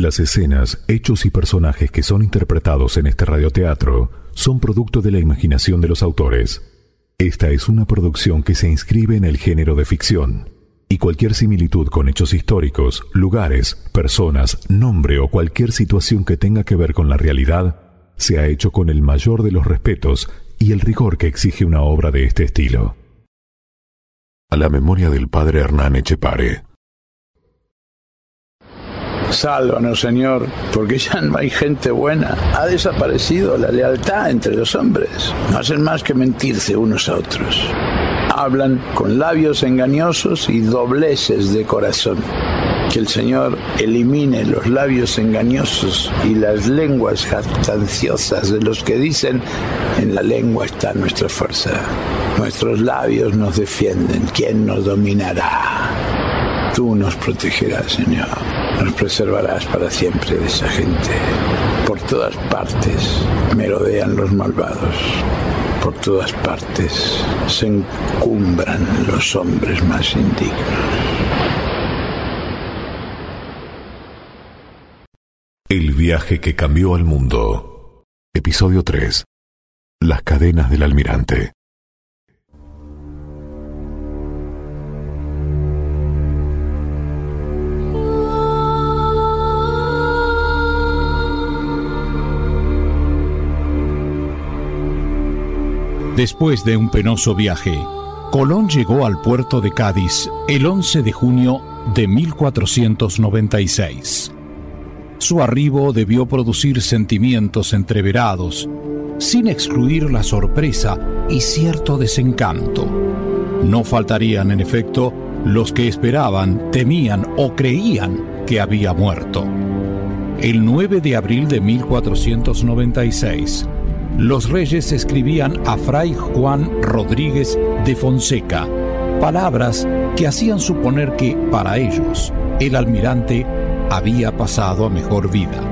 Las escenas, hechos y personajes que son interpretados en este radioteatro son producto de la imaginación de los autores. Esta es una producción que se inscribe en el género de ficción, y cualquier similitud con hechos históricos, lugares, personas, nombre o cualquier situación que tenga que ver con la realidad se ha hecho con el mayor de los respetos y el rigor que exige una obra de este estilo. A la memoria del padre Hernán Echepare. Sálvanos, Señor, porque ya no hay gente buena. Ha desaparecido la lealtad entre los hombres. No hacen más que mentirse unos a otros. Hablan con labios engañosos y dobleces de corazón. Que el Señor elimine los labios engañosos y las lenguas jactanciosas de los que dicen, en la lengua está nuestra fuerza. Nuestros labios nos defienden. ¿Quién nos dominará? Tú nos protegerás, Señor. Nos preservarás para siempre de esa gente. Por todas partes merodean los malvados. Por todas partes se encumbran los hombres más indignos. El viaje que cambió al mundo. Episodio 3. Las cadenas del almirante. Después de un penoso viaje, Colón llegó al puerto de Cádiz el 11 de junio de 1496. Su arribo debió producir sentimientos entreverados, sin excluir la sorpresa y cierto desencanto. No faltarían, en efecto, los que esperaban, temían o creían que había muerto. El 9 de abril de 1496, los reyes escribían a Fray Juan Rodríguez de Fonseca palabras que hacían suponer que, para ellos, el almirante había pasado a mejor vida.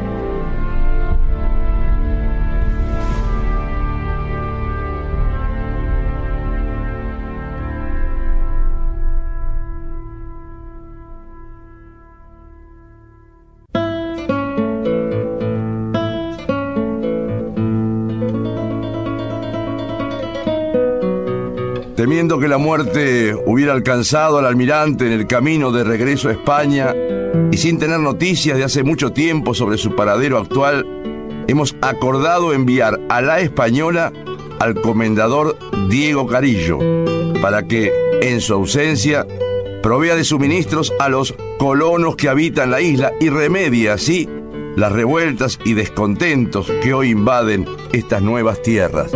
Temiendo que la muerte hubiera alcanzado al almirante en el camino de regreso a España, y sin tener noticias de hace mucho tiempo sobre su paradero actual, hemos acordado enviar a la española al comendador Diego Carillo para que, en su ausencia, provea de suministros a los colonos que habitan la isla y remedie así las revueltas y descontentos que hoy invaden estas nuevas tierras.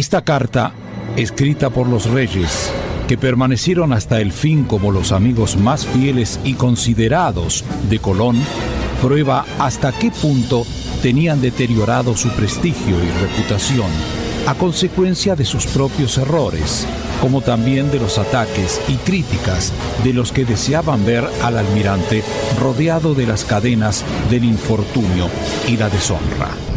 Esta carta, escrita por los reyes, que permanecieron hasta el fin como los amigos más fieles y considerados de Colón, prueba hasta qué punto tenían deteriorado su prestigio y reputación a consecuencia de sus propios errores, como también de los ataques y críticas de los que deseaban ver al almirante rodeado de las cadenas del infortunio y la deshonra.